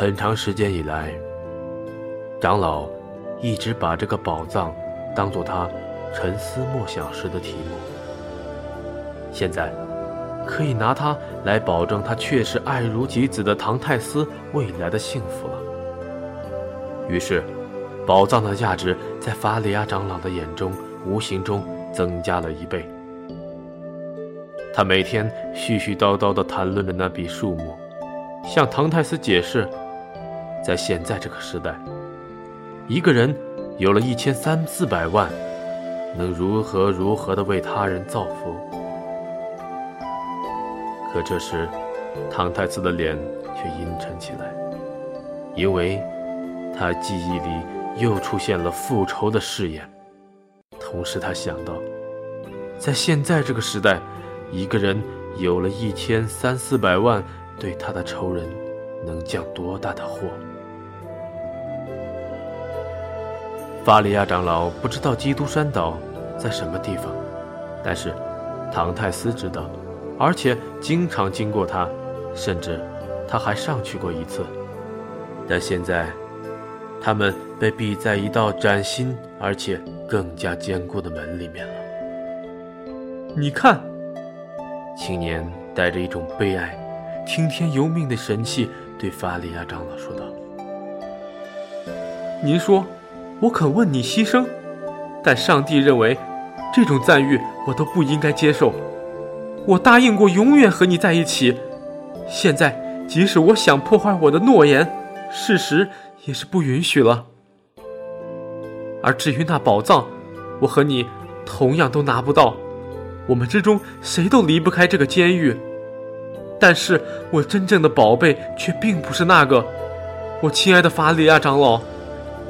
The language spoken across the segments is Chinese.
很长时间以来，长老一直把这个宝藏当做他沉思默想时的题目。现在，可以拿它来保证他确实爱如己子的唐泰斯未来的幸福了。于是，宝藏的价值在法里亚长老的眼中无形中增加了一倍。他每天絮絮叨叨地谈论着那笔数目，向唐泰斯解释。在现在这个时代，一个人有了一千三四百万，能如何如何的为他人造福？可这时，唐太子的脸却阴沉起来，因为他记忆里又出现了复仇的誓言。同时，他想到，在现在这个时代，一个人有了一千三四百万，对他的仇人能降多大的祸？法里亚长老不知道基督山岛在什么地方，但是唐泰斯知道，而且经常经过它，甚至他还上去过一次。但现在，他们被闭在一道崭新而且更加坚固的门里面了。你看，青年带着一种悲哀、听天由命的神气对法里亚长老说道：“您说。”我肯为你牺牲，但上帝认为，这种赞誉我都不应该接受。我答应过永远和你在一起，现在即使我想破坏我的诺言，事实也是不允许了。而至于那宝藏，我和你同样都拿不到，我们之中谁都离不开这个监狱。但是我真正的宝贝却并不是那个，我亲爱的法里亚长老。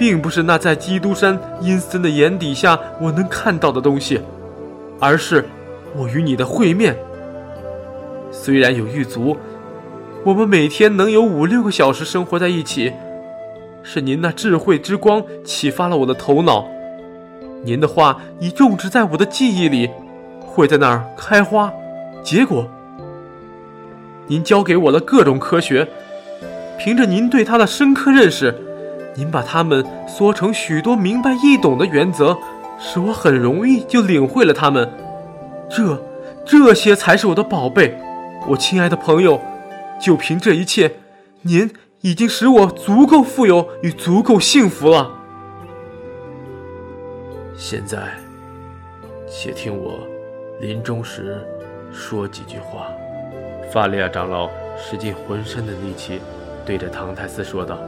并不是那在基督山阴森的眼底下我能看到的东西，而是我与你的会面。虽然有狱卒，我们每天能有五六个小时生活在一起。是您那智慧之光启发了我的头脑，您的话已种植在我的记忆里，会在那儿开花、结果。您教给我的各种科学，凭着您对它的深刻认识。您把它们缩成许多明白易懂的原则，使我很容易就领会了它们。这，这些才是我的宝贝，我亲爱的朋友。就凭这一切，您已经使我足够富有与足够幸福了。现在，且听我临终时说几句话。法利亚长老使尽浑身的力气，对着唐泰斯说道。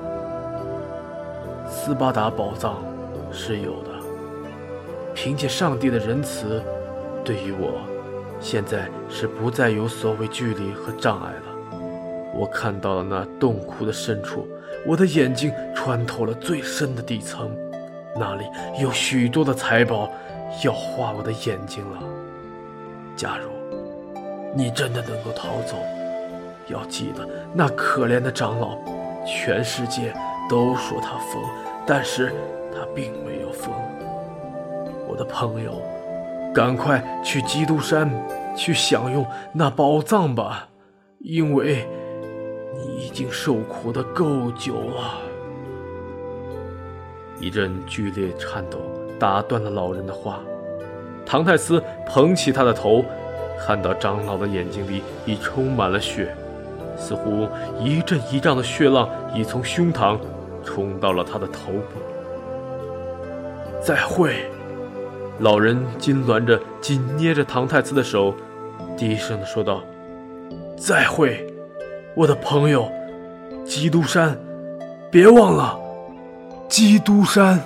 斯巴达宝藏是有的，凭借上帝的仁慈，对于我，现在是不再有所谓距离和障碍了。我看到了那洞窟的深处，我的眼睛穿透了最深的底层，那里有许多的财宝，要花我的眼睛了。假如你真的能够逃走，要记得那可怜的长老，全世界都说他疯。但是他并没有疯，我的朋友，赶快去基督山，去享用那宝藏吧，因为你已经受苦的够久了。一阵剧烈颤抖打断了老人的话。唐泰斯捧起他的头，看到长老的眼睛里已充满了血，似乎一阵一丈的血浪已从胸膛。冲到了他的头部。再会，老人痉挛着，紧捏着唐太慈的手，低声的说道：“再会，我的朋友，基督山，别忘了，基督山。”